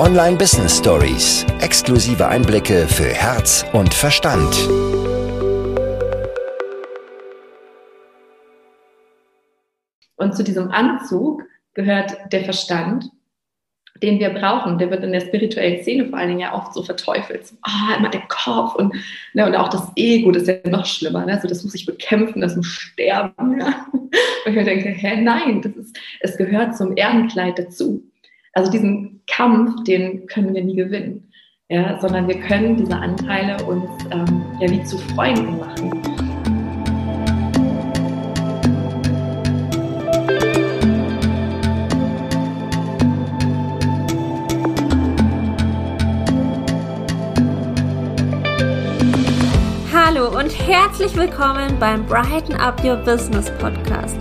Online Business Stories. Exklusive Einblicke für Herz und Verstand. Und zu diesem Anzug gehört der Verstand, den wir brauchen. Der wird in der spirituellen Szene vor allen Dingen ja oft so verteufelt. So, ah, immer der Kopf und, ne, und auch das Ego, das ist ja noch schlimmer. Ne? Also das muss ich bekämpfen, das muss sterben. Ja? Und ich mir denke, hä, nein, das ist, es gehört zum Erdenkleid dazu. Also diesen Kampf, den können wir nie gewinnen. Ja, sondern wir können diese Anteile uns ähm, ja wie zu Freunden machen. Hallo und herzlich willkommen beim Brighten Up Your Business Podcast,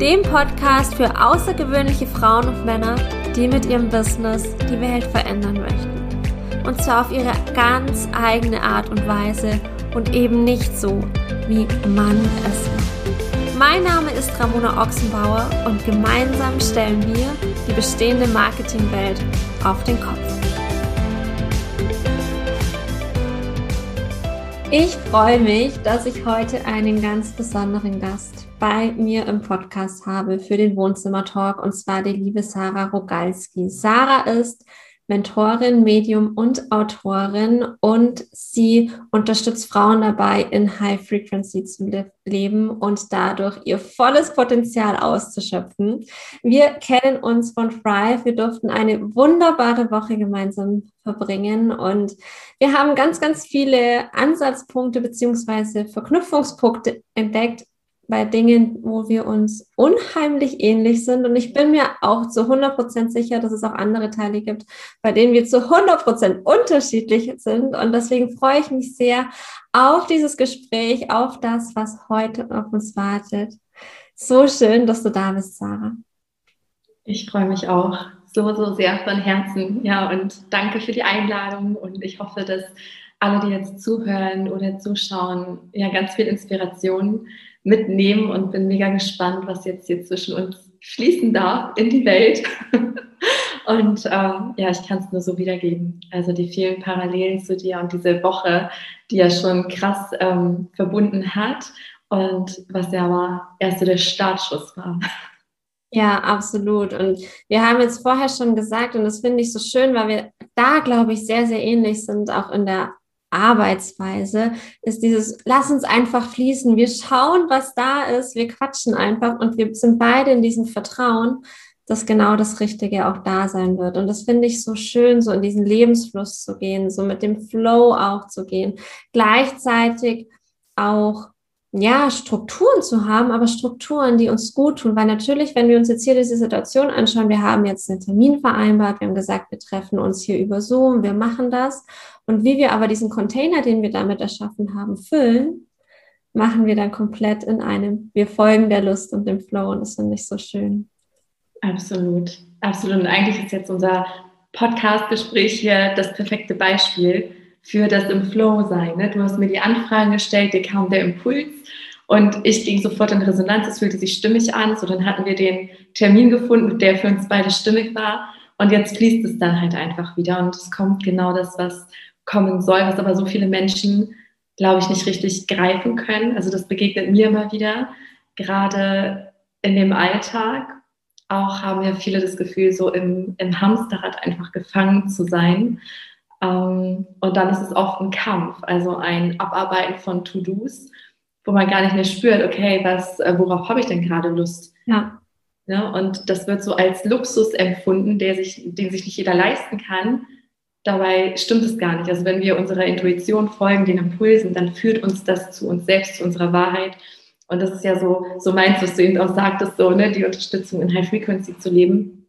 dem Podcast für außergewöhnliche Frauen und Männer, die mit ihrem Business die Welt verändern möchten. Und zwar auf ihre ganz eigene Art und Weise und eben nicht so, wie man es macht. Mein Name ist Ramona Ochsenbauer und gemeinsam stellen wir die bestehende Marketingwelt auf den Kopf. Ich freue mich, dass ich heute einen ganz besonderen Gast bei mir im Podcast habe für den Wohnzimmer-Talk und zwar die liebe Sarah Rogalski. Sarah ist Mentorin, Medium und Autorin und sie unterstützt Frauen dabei, in High Frequency zu leben und dadurch ihr volles Potenzial auszuschöpfen. Wir kennen uns von Thrive. Wir durften eine wunderbare Woche gemeinsam verbringen und wir haben ganz, ganz viele Ansatzpunkte beziehungsweise Verknüpfungspunkte entdeckt, bei Dingen, wo wir uns unheimlich ähnlich sind. Und ich bin mir auch zu 100% sicher, dass es auch andere Teile gibt, bei denen wir zu 100% unterschiedlich sind. Und deswegen freue ich mich sehr auf dieses Gespräch, auf das, was heute auf uns wartet. So schön, dass du da bist, Sarah. Ich freue mich auch so, so sehr von Herzen. Ja, und danke für die Einladung. Und ich hoffe, dass alle, die jetzt zuhören oder zuschauen, ja, ganz viel Inspiration mitnehmen und bin mega gespannt, was jetzt hier zwischen uns fließen darf in die Welt. und ähm, ja, ich kann es nur so wiedergeben. Also die vielen Parallelen zu dir und diese Woche, die ja schon krass ähm, verbunden hat und was ja aber erst so der Startschuss war. Ja, absolut. Und wir haben jetzt vorher schon gesagt, und das finde ich so schön, weil wir da, glaube ich, sehr, sehr ähnlich sind, auch in der Arbeitsweise ist dieses, lass uns einfach fließen. Wir schauen, was da ist. Wir quatschen einfach und wir sind beide in diesem Vertrauen, dass genau das Richtige auch da sein wird. Und das finde ich so schön, so in diesen Lebensfluss zu gehen, so mit dem Flow auch zu gehen. Gleichzeitig auch ja, Strukturen zu haben, aber Strukturen, die uns gut tun. Weil natürlich, wenn wir uns jetzt hier diese Situation anschauen, wir haben jetzt einen Termin vereinbart, wir haben gesagt, wir treffen uns hier über Zoom, wir machen das. Und wie wir aber diesen Container, den wir damit erschaffen haben, füllen, machen wir dann komplett in einem, wir folgen der Lust und dem Flow und das finde ich so schön. Absolut, absolut. Und eigentlich ist jetzt unser Podcast-Gespräch hier das perfekte Beispiel für das im Flow sein. Ne? Du hast mir die Anfragen gestellt, dir kam der Impuls und ich ging sofort in Resonanz, es fühlte sich stimmig an. So, dann hatten wir den Termin gefunden, der für uns beide stimmig war. Und jetzt fließt es dann halt einfach wieder und es kommt genau das, was kommen soll, was aber so viele Menschen, glaube ich, nicht richtig greifen können. Also das begegnet mir immer wieder, gerade in dem Alltag. Auch haben ja viele das Gefühl, so im, im Hamsterrad einfach gefangen zu sein ähm, und dann ist es oft ein Kampf, also ein Abarbeiten von To-Dos, wo man gar nicht mehr spürt, okay, was, äh, worauf habe ich denn gerade Lust? Ja. ja. Und das wird so als Luxus empfunden, der sich, den sich nicht jeder leisten kann. Dabei stimmt es gar nicht. Also wenn wir unserer Intuition folgen, den Impulsen, dann führt uns das zu uns selbst, zu unserer Wahrheit. Und das ist ja so, so meins, was du eben auch sagtest, so, ne, die Unterstützung in High Frequency zu leben.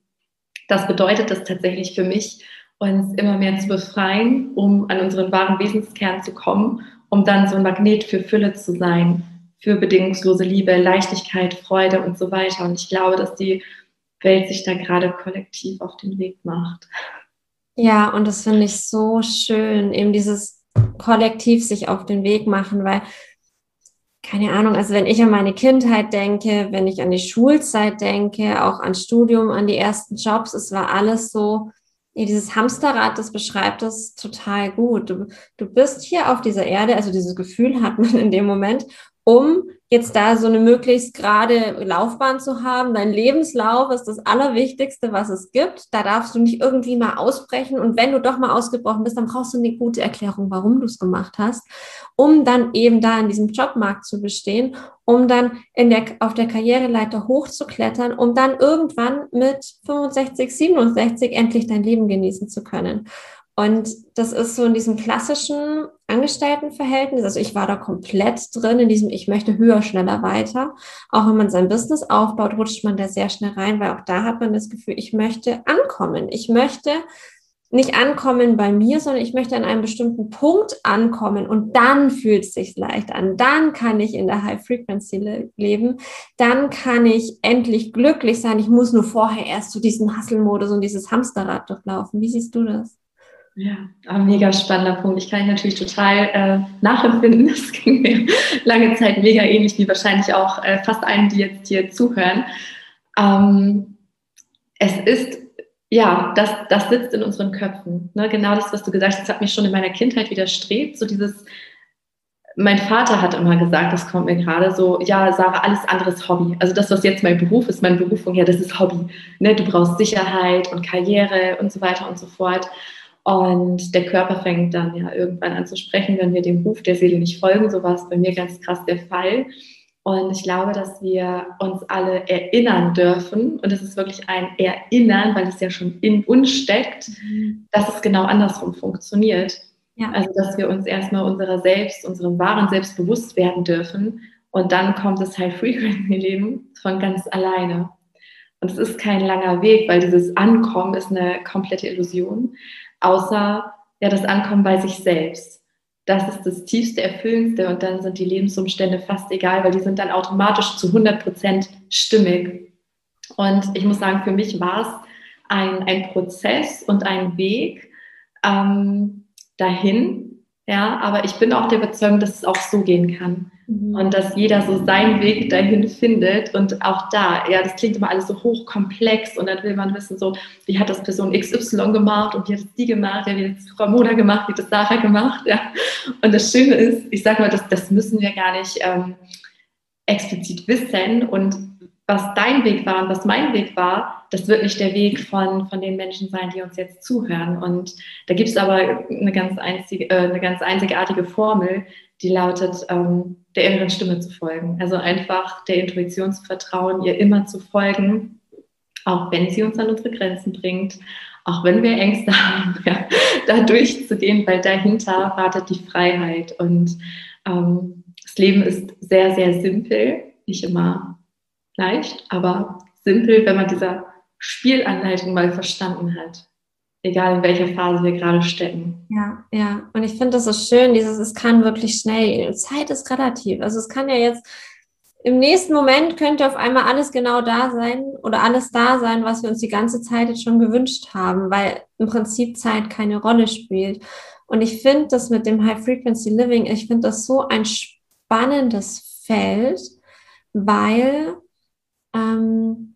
Das bedeutet das tatsächlich für mich, uns immer mehr zu befreien, um an unseren wahren Wesenskern zu kommen, um dann so ein Magnet für Fülle zu sein, für bedingungslose Liebe, Leichtigkeit, Freude und so weiter. Und ich glaube, dass die Welt sich da gerade kollektiv auf den Weg macht. Ja, und das finde ich so schön, eben dieses Kollektiv sich auf den Weg machen, weil keine Ahnung, also wenn ich an meine Kindheit denke, wenn ich an die Schulzeit denke, auch an Studium, an die ersten Jobs, es war alles so, Ja, dieses Hamsterrad, das beschreibt das total gut. Du, du bist hier auf dieser Erde, also dieses Gefühl hat man in dem Moment, um jetzt da so eine möglichst gerade Laufbahn zu haben. Dein Lebenslauf ist das Allerwichtigste, was es gibt. Da darfst du nicht irgendwie mal ausbrechen. Und wenn du doch mal ausgebrochen bist, dann brauchst du eine gute Erklärung, warum du es gemacht hast, um dann eben da in diesem Jobmarkt zu bestehen, um dann in der, auf der Karriereleiter hochzuklettern, um dann irgendwann mit 65, 67 endlich dein Leben genießen zu können. Und das ist so in diesem klassischen Angestelltenverhältnis. Also ich war da komplett drin in diesem, ich möchte höher, schneller, weiter. Auch wenn man sein Business aufbaut, rutscht man da sehr schnell rein, weil auch da hat man das Gefühl, ich möchte ankommen. Ich möchte nicht ankommen bei mir, sondern ich möchte an einem bestimmten Punkt ankommen und dann fühlt es sich leicht an. Dann kann ich in der High Frequency le leben. Dann kann ich endlich glücklich sein. Ich muss nur vorher erst zu diesem Hustle-Modus und dieses Hamsterrad durchlaufen. Wie siehst du das? Ja, ein mega spannender Punkt. Ich kann ihn natürlich total äh, nachempfinden. Es ging mir lange Zeit mega ähnlich, wie wahrscheinlich auch äh, fast allen, die jetzt hier zuhören. Ähm, es ist, ja, das, das sitzt in unseren Köpfen. Ne? Genau das, was du gesagt hast, hat mich schon in meiner Kindheit widerstrebt. So dieses, mein Vater hat immer gesagt, das kommt mir gerade so, ja, Sarah, alles andere ist Hobby. Also das, was jetzt mein Beruf ist, meine Berufung, ja, das ist Hobby. Ne? Du brauchst Sicherheit und Karriere und so weiter und so fort. Und der Körper fängt dann ja irgendwann an zu sprechen, wenn wir dem Ruf der Seele nicht folgen. So war es bei mir ganz krass der Fall. Und ich glaube, dass wir uns alle erinnern dürfen, und es ist wirklich ein Erinnern, weil es ja schon in uns steckt, mhm. dass es genau andersrum funktioniert. Ja. Also, dass wir uns erstmal unserer selbst, unserem wahren Selbst bewusst werden dürfen. Und dann kommt das High-Frequency-Leben von ganz alleine. Und es ist kein langer Weg, weil dieses Ankommen ist eine komplette Illusion außer ja das Ankommen bei sich selbst. Das ist das tiefste, erfüllendste und dann sind die Lebensumstände fast egal, weil die sind dann automatisch zu 100 Prozent stimmig. Und ich muss sagen, für mich war es ein, ein Prozess und ein Weg ähm, dahin. Ja, aber ich bin auch der Überzeugung, dass es auch so gehen kann. Und dass jeder so seinen Weg dahin findet. Und auch da, ja, das klingt immer alles so hochkomplex und dann will man wissen, so, wie hat das Person XY gemacht und wie hat es die gemacht, ja, wie hat es Frau Mona gemacht, wie hat das Sarah gemacht, ja. Und das Schöne ist, ich sage mal, das, das müssen wir gar nicht ähm, explizit wissen und was dein Weg war und was mein Weg war, das wird nicht der Weg von, von den Menschen sein, die uns jetzt zuhören. Und da gibt es aber eine ganz, einzige, äh, eine ganz einzigartige Formel, die lautet, ähm, der inneren Stimme zu folgen. Also einfach der Intuition zu vertrauen, ihr immer zu folgen, auch wenn sie uns an unsere Grenzen bringt, auch wenn wir Ängste haben, ja, da durchzugehen, weil dahinter wartet die Freiheit. Und ähm, das Leben ist sehr, sehr simpel, nicht immer leicht, aber simpel, wenn man diese Spielanleitung mal verstanden hat egal in welcher Phase wir gerade stecken. Ja, ja. Und ich finde das so schön, dieses, es kann wirklich schnell, Zeit ist relativ. Also es kann ja jetzt, im nächsten Moment könnte auf einmal alles genau da sein oder alles da sein, was wir uns die ganze Zeit jetzt schon gewünscht haben, weil im Prinzip Zeit keine Rolle spielt. Und ich finde das mit dem High Frequency Living, ich finde das so ein spannendes Feld, weil ähm,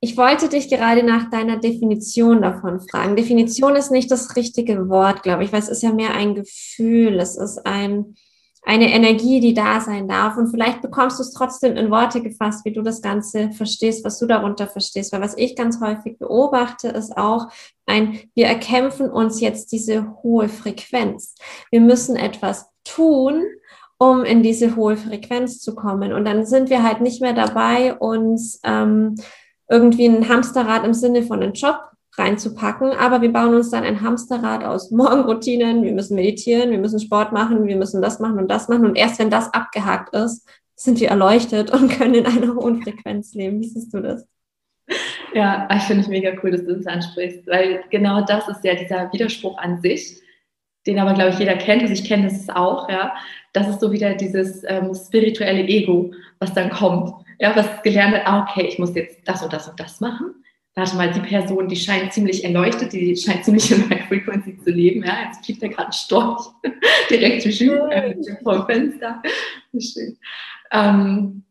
ich wollte dich gerade nach deiner Definition davon fragen. Definition ist nicht das richtige Wort, glaube ich, weil es ist ja mehr ein Gefühl, es ist ein, eine Energie, die da sein darf. Und vielleicht bekommst du es trotzdem in Worte gefasst, wie du das Ganze verstehst, was du darunter verstehst. Weil was ich ganz häufig beobachte, ist auch ein, wir erkämpfen uns jetzt diese hohe Frequenz. Wir müssen etwas tun, um in diese hohe Frequenz zu kommen. Und dann sind wir halt nicht mehr dabei, uns ähm, irgendwie ein Hamsterrad im Sinne von einem Job reinzupacken, aber wir bauen uns dann ein Hamsterrad aus Morgenroutinen, wir müssen meditieren, wir müssen Sport machen, wir müssen das machen und das machen und erst wenn das abgehakt ist, sind wir erleuchtet und können in einer hohen Frequenz leben. Wie siehst du das? Ja, ich finde es mega cool, dass du das ansprichst, weil genau das ist ja dieser Widerspruch an sich, den aber, glaube ich, jeder kennt, also ich kenne das auch, ja. Das ist so wieder dieses ähm, spirituelle Ego, was dann kommt ja, was gelernt hat, ah, okay, ich muss jetzt das und das und das machen. Warte mal, die Person, die scheint ziemlich erleuchtet, die scheint ziemlich in High Frequency zu leben. Ja, jetzt fliegt da gerade ein Storch direkt äh, vor dem Fenster. Schön. Ähm,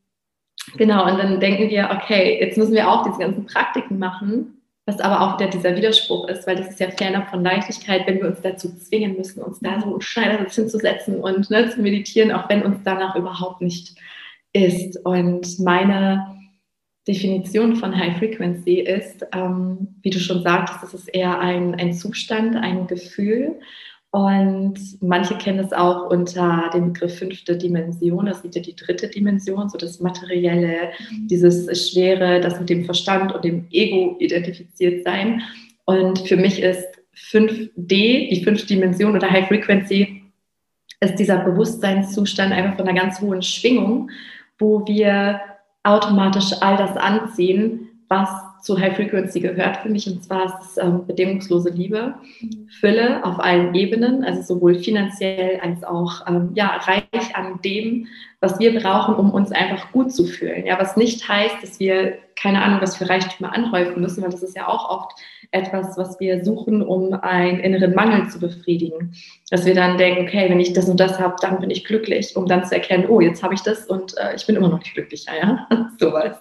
genau, und dann denken wir, okay, jetzt müssen wir auch diese ganzen Praktiken machen, was aber auch wieder dieser Widerspruch ist, weil das ist ja fernab von Leichtigkeit, wenn wir uns dazu zwingen müssen, uns da so Schneidersitz hinzusetzen und ne, zu meditieren, auch wenn uns danach überhaupt nicht ist. Und meine Definition von High Frequency ist, ähm, wie du schon sagtest, das ist eher ein, ein Zustand, ein Gefühl. Und manche kennen es auch unter dem Begriff fünfte Dimension. Das ist ja die dritte Dimension, so das Materielle, mhm. dieses Schwere, das mit dem Verstand und dem Ego identifiziert sein. Und für mich ist 5D, die fünfte Dimension oder High Frequency, ist dieser Bewusstseinszustand einfach von einer ganz hohen Schwingung, wo wir automatisch all das anziehen, was zu High Frequency gehört für mich. Und zwar ist es ähm, bedingungslose Liebe, Fülle auf allen Ebenen, also sowohl finanziell als auch ähm, ja, reich an dem, was wir brauchen, um uns einfach gut zu fühlen. Ja, was nicht heißt, dass wir keine Ahnung, was für Reichtümer anhäufen müssen, weil das ist ja auch oft etwas, was wir suchen, um einen inneren Mangel zu befriedigen. Dass wir dann denken, okay, wenn ich das und das habe, dann bin ich glücklich, um dann zu erkennen, oh, jetzt habe ich das und äh, ich bin immer noch nicht glücklicher, ja, sowas.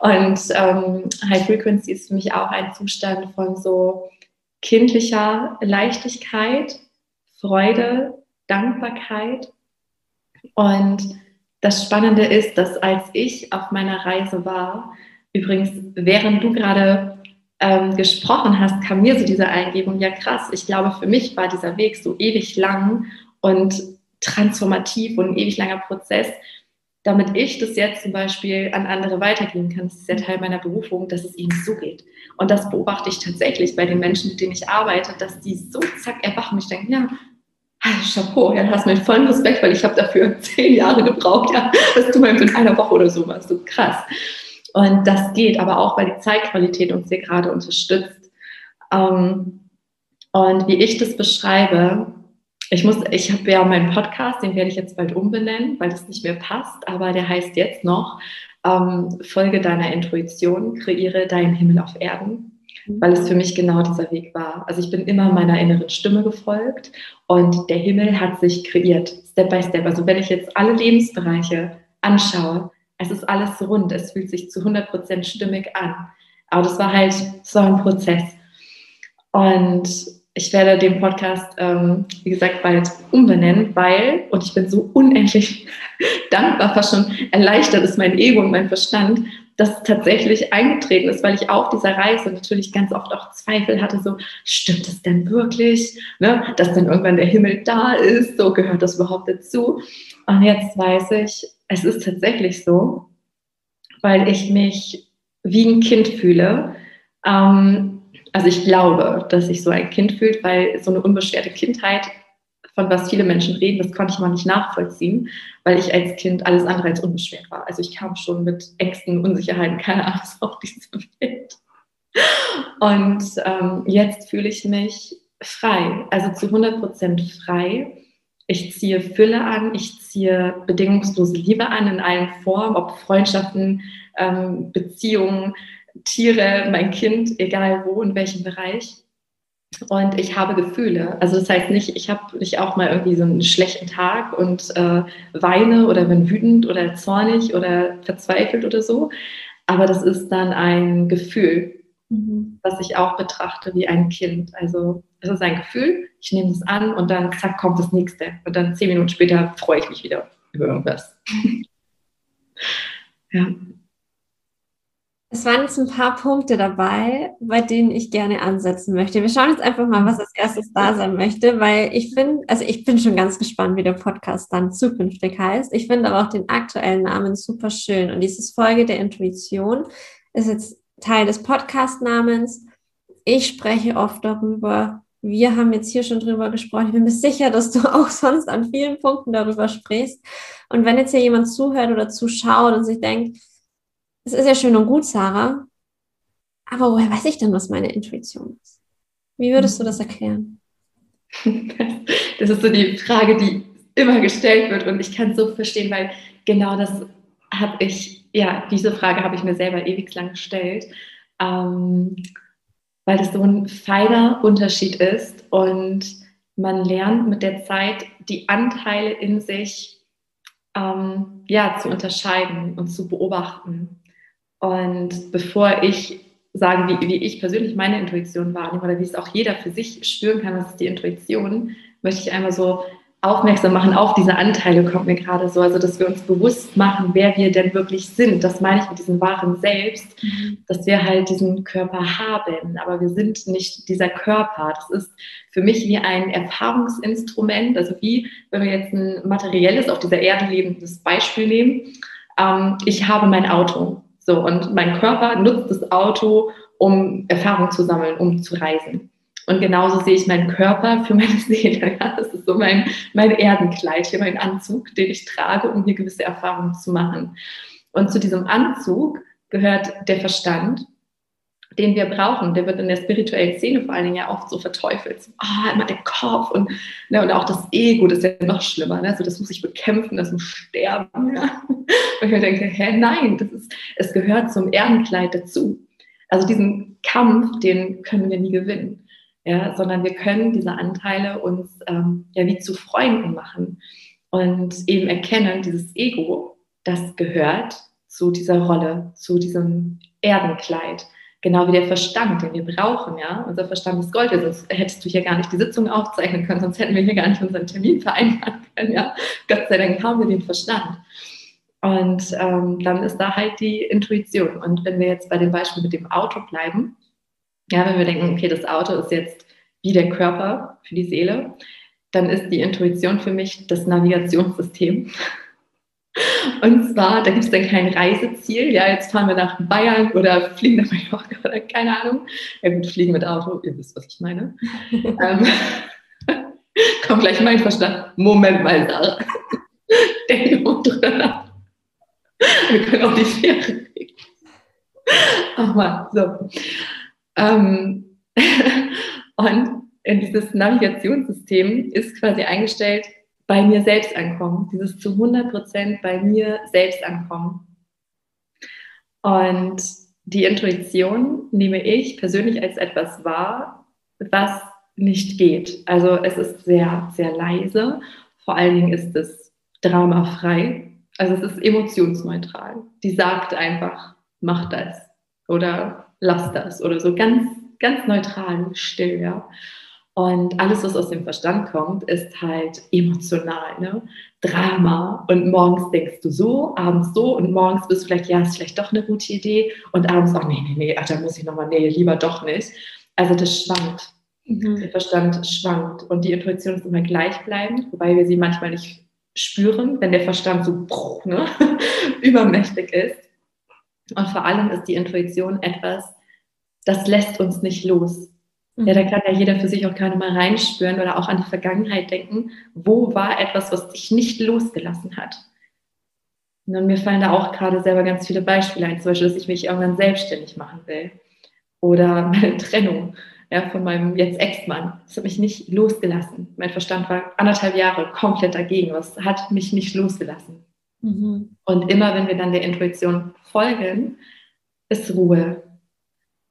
Und ähm, High Frequency ist für mich auch ein Zustand von so kindlicher Leichtigkeit, Freude, Dankbarkeit und das Spannende ist, dass als ich auf meiner Reise war, übrigens, während du gerade ähm, gesprochen hast, kam mir so diese Eingebung, ja krass, ich glaube, für mich war dieser Weg so ewig lang und transformativ und ein ewig langer Prozess, damit ich das jetzt zum Beispiel an andere weitergeben kann. Das ist ja Teil meiner Berufung, dass es ihnen so geht. Und das beobachte ich tatsächlich bei den Menschen, mit denen ich arbeite, dass die so zack erwachen. Ich denke, ja, Chapeau, ja, hast meinen vollen Respekt, weil ich habe dafür zehn Jahre gebraucht, ja, dass du mal in einer Woche oder so machst, so krass. Und das geht, aber auch, weil die Zeitqualität uns hier gerade unterstützt. Ähm, und wie ich das beschreibe, ich muss, ich habe ja meinen Podcast, den werde ich jetzt bald umbenennen, weil das nicht mehr passt, aber der heißt jetzt noch ähm, Folge deiner Intuition, kreiere deinen Himmel auf Erden weil es für mich genau dieser Weg war. Also ich bin immer meiner inneren Stimme gefolgt und der Himmel hat sich kreiert, Step by Step. Also wenn ich jetzt alle Lebensbereiche anschaue, es ist alles rund, es fühlt sich zu 100% stimmig an. Aber das war halt so ein Prozess. Und ich werde den Podcast, ähm, wie gesagt, bald umbenennen, weil, und ich bin so unendlich dankbar, fast schon erleichtert ist mein Ego und mein Verstand, das tatsächlich eingetreten ist, weil ich auf dieser Reise natürlich ganz oft auch Zweifel hatte, so, stimmt es denn wirklich, ne? dass dann irgendwann der Himmel da ist, so gehört das überhaupt dazu. Und jetzt weiß ich, es ist tatsächlich so, weil ich mich wie ein Kind fühle. Ähm, also ich glaube, dass sich so ein Kind fühlt, weil so eine unbeschwerte Kindheit von was viele Menschen reden, das konnte ich mal nicht nachvollziehen, weil ich als Kind alles andere als unbeschwert war. Also ich kam schon mit Ängsten, Unsicherheiten, keine Ahnung, auf diese Welt. Und ähm, jetzt fühle ich mich frei, also zu 100 Prozent frei. Ich ziehe Fülle an, ich ziehe bedingungslose Liebe an in allen Formen, ob Freundschaften, ähm, Beziehungen, Tiere, mein Kind, egal wo, in welchem Bereich und ich habe Gefühle. Also das heißt nicht, ich habe nicht auch mal irgendwie so einen schlechten Tag und äh, weine oder bin wütend oder zornig oder verzweifelt oder so. Aber das ist dann ein Gefühl, mhm. was ich auch betrachte wie ein Kind. Also es ist ein Gefühl, ich nehme es an und dann zack kommt das nächste. Und dann zehn Minuten später freue ich mich wieder über irgendwas. Es waren jetzt ein paar Punkte dabei, bei denen ich gerne ansetzen möchte. Wir schauen jetzt einfach mal, was als erstes da sein möchte, weil ich finde, also ich bin schon ganz gespannt, wie der Podcast dann zukünftig heißt. Ich finde aber auch den aktuellen Namen super schön. Und dieses Folge der Intuition ist jetzt Teil des Podcast-Namens. Ich spreche oft darüber. Wir haben jetzt hier schon drüber gesprochen. Ich bin mir sicher, dass du auch sonst an vielen Punkten darüber sprichst. Und wenn jetzt hier jemand zuhört oder zuschaut und sich denkt, es ist ja schön und gut, Sarah, aber woher weiß ich denn, was meine Intuition ist? Wie würdest du das erklären? Das ist so die Frage, die immer gestellt wird und ich kann es so verstehen, weil genau das habe ich, ja, diese Frage habe ich mir selber ewig lang gestellt, ähm, weil das so ein feiner Unterschied ist und man lernt mit der Zeit die Anteile in sich ähm, ja, zu unterscheiden und zu beobachten. Und bevor ich sagen, wie, wie ich persönlich meine Intuition wahrnehme oder wie es auch jeder für sich spüren kann, was ist die Intuition, möchte ich einmal so aufmerksam machen auf diese Anteile, kommt mir gerade so. Also, dass wir uns bewusst machen, wer wir denn wirklich sind. Das meine ich mit diesem wahren Selbst, mhm. dass wir halt diesen Körper haben, aber wir sind nicht dieser Körper. Das ist für mich wie ein Erfahrungsinstrument, also wie, wenn wir jetzt ein materielles, auf dieser Erde lebendes Beispiel nehmen. Ähm, ich habe mein Auto. So, und mein Körper nutzt das Auto, um Erfahrung zu sammeln, um zu reisen. Und genauso sehe ich meinen Körper für meine Seele. Ja? Das ist so mein, mein Erdenkleid, hier mein Anzug, den ich trage, um hier gewisse Erfahrungen zu machen. Und zu diesem Anzug gehört der Verstand, den wir brauchen. Der wird in der spirituellen Szene vor allen Dingen ja oft so verteufelt. So, oh, immer der Kopf und, ne, und auch das Ego, das ist ja noch schlimmer. Ne? Also das muss ich bekämpfen, das muss sterben. Ja? Und ich mir denke, hä, nein, das ist, es gehört zum Erdenkleid dazu. Also diesen Kampf, den können wir nie gewinnen ja, sondern wir können diese Anteile uns ähm, ja wie zu Freunden machen und eben erkennen, dieses Ego, das gehört zu dieser Rolle, zu diesem Erdenkleid. Genau wie der Verstand, den wir brauchen, ja. Unser Verstand ist Gold, sonst hättest du hier gar nicht die Sitzung aufzeichnen können, sonst hätten wir hier gar nicht unseren Termin vereinbaren können, ja. Gott sei Dank haben wir den Verstand. Und ähm, dann ist da halt die Intuition. Und wenn wir jetzt bei dem Beispiel mit dem Auto bleiben, ja, wenn wir denken, okay, das Auto ist jetzt wie der Körper für die Seele, dann ist die Intuition für mich das Navigationssystem. Und zwar, da gibt es dann kein Reiseziel. Ja, jetzt fahren wir nach Bayern oder fliegen nach Mallorca oder keine Ahnung. Ja gut, fliegen mit Auto, ihr wisst, was ich meine. ähm, kommt gleich mein Verstand. Moment mal, Sarah. Denke mal drüber nach. Wir können auch die Fähre kriegen. Ach mal, so. Ähm, und in dieses Navigationssystem ist quasi eingestellt, bei mir selbst ankommen, dieses zu 100 Prozent bei mir selbst ankommen. Und die Intuition nehme ich persönlich als etwas wahr, was nicht geht. Also es ist sehr, sehr leise. Vor allen Dingen ist es dramafrei. Also es ist emotionsneutral. Die sagt einfach, mach das oder lass das oder so ganz, ganz neutral, still, ja. Und alles, was aus dem Verstand kommt, ist halt emotional, ne? Drama. Und morgens denkst du so, abends so und morgens bist du vielleicht, ja, ist vielleicht doch eine gute Idee und abends, oh nee, nee, nee, ach, da muss ich nochmal, nee, lieber doch nicht. Also das schwankt. Mhm. Der Verstand schwankt und die Intuition ist immer gleichbleibend, wobei wir sie manchmal nicht spüren, wenn der Verstand so ne, übermächtig ist. Und vor allem ist die Intuition etwas, das lässt uns nicht los. Mhm. Ja, da kann ja jeder für sich auch gerade mal reinspüren oder auch an die Vergangenheit denken. Wo war etwas, was dich nicht losgelassen hat? Und mir fallen da auch gerade selber ganz viele Beispiele ein, zum Beispiel, dass ich mich irgendwann selbstständig machen will. Oder meine Trennung ja, von meinem jetzt Ex-Mann. Das hat mich nicht losgelassen. Mein Verstand war anderthalb Jahre komplett dagegen. Es hat mich nicht losgelassen. Mhm. Und immer, wenn wir dann der Intuition folgen, ist Ruhe.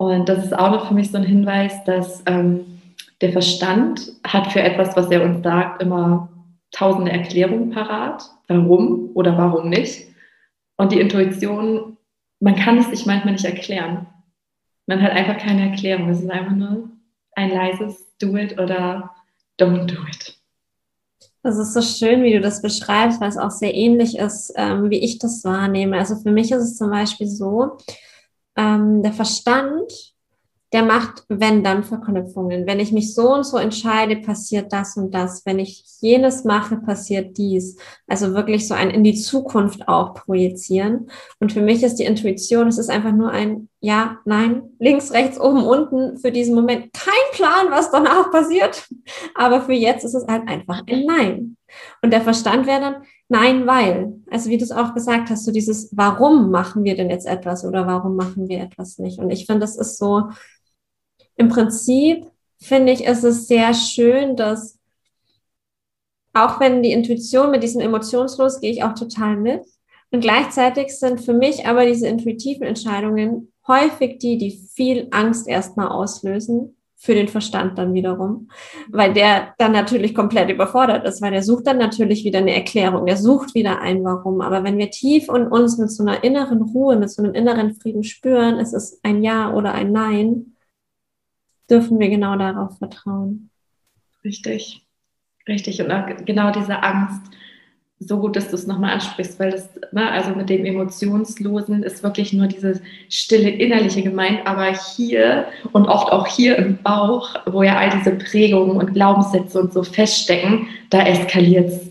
Und das ist auch noch für mich so ein Hinweis, dass ähm, der Verstand hat für etwas, was er uns sagt, immer tausende Erklärungen parat, warum oder warum nicht. Und die Intuition, man kann es sich manchmal nicht erklären. Man hat einfach keine Erklärung. Es ist einfach nur ein leises Do it oder Don't do it. Das ist so schön, wie du das beschreibst, weil es auch sehr ähnlich ist, ähm, wie ich das wahrnehme. Also für mich ist es zum Beispiel so, ähm, der Verstand der macht wenn-dann-Verknüpfungen. Wenn ich mich so und so entscheide, passiert das und das. Wenn ich jenes mache, passiert dies. Also wirklich so ein in die Zukunft auch projizieren. Und für mich ist die Intuition, es ist einfach nur ein Ja, Nein, links, rechts, oben, unten für diesen Moment. Kein Plan, was danach passiert. Aber für jetzt ist es halt einfach ein Nein. Und der Verstand wäre dann, Nein, weil. Also wie du es auch gesagt hast, so dieses, warum machen wir denn jetzt etwas oder warum machen wir etwas nicht? Und ich finde, das ist so, im Prinzip finde ich, ist es sehr schön, dass auch wenn die Intuition mit diesem emotionslos gehe ich auch total mit. Und gleichzeitig sind für mich aber diese intuitiven Entscheidungen häufig die, die viel Angst erstmal auslösen, für den Verstand dann wiederum, weil der dann natürlich komplett überfordert ist, weil der sucht dann natürlich wieder eine Erklärung, der sucht wieder ein Warum. Aber wenn wir tief und uns mit so einer inneren Ruhe, mit so einem inneren Frieden spüren, es ist ein Ja oder ein Nein, dürfen wir genau darauf vertrauen. Richtig, richtig. Und genau diese Angst, so gut, dass du es nochmal ansprichst, weil das, ne, also mit dem Emotionslosen ist wirklich nur diese stille innerliche gemeint, aber hier und oft auch hier im Bauch, wo ja all diese Prägungen und Glaubenssätze und so feststecken, da eskaliert es.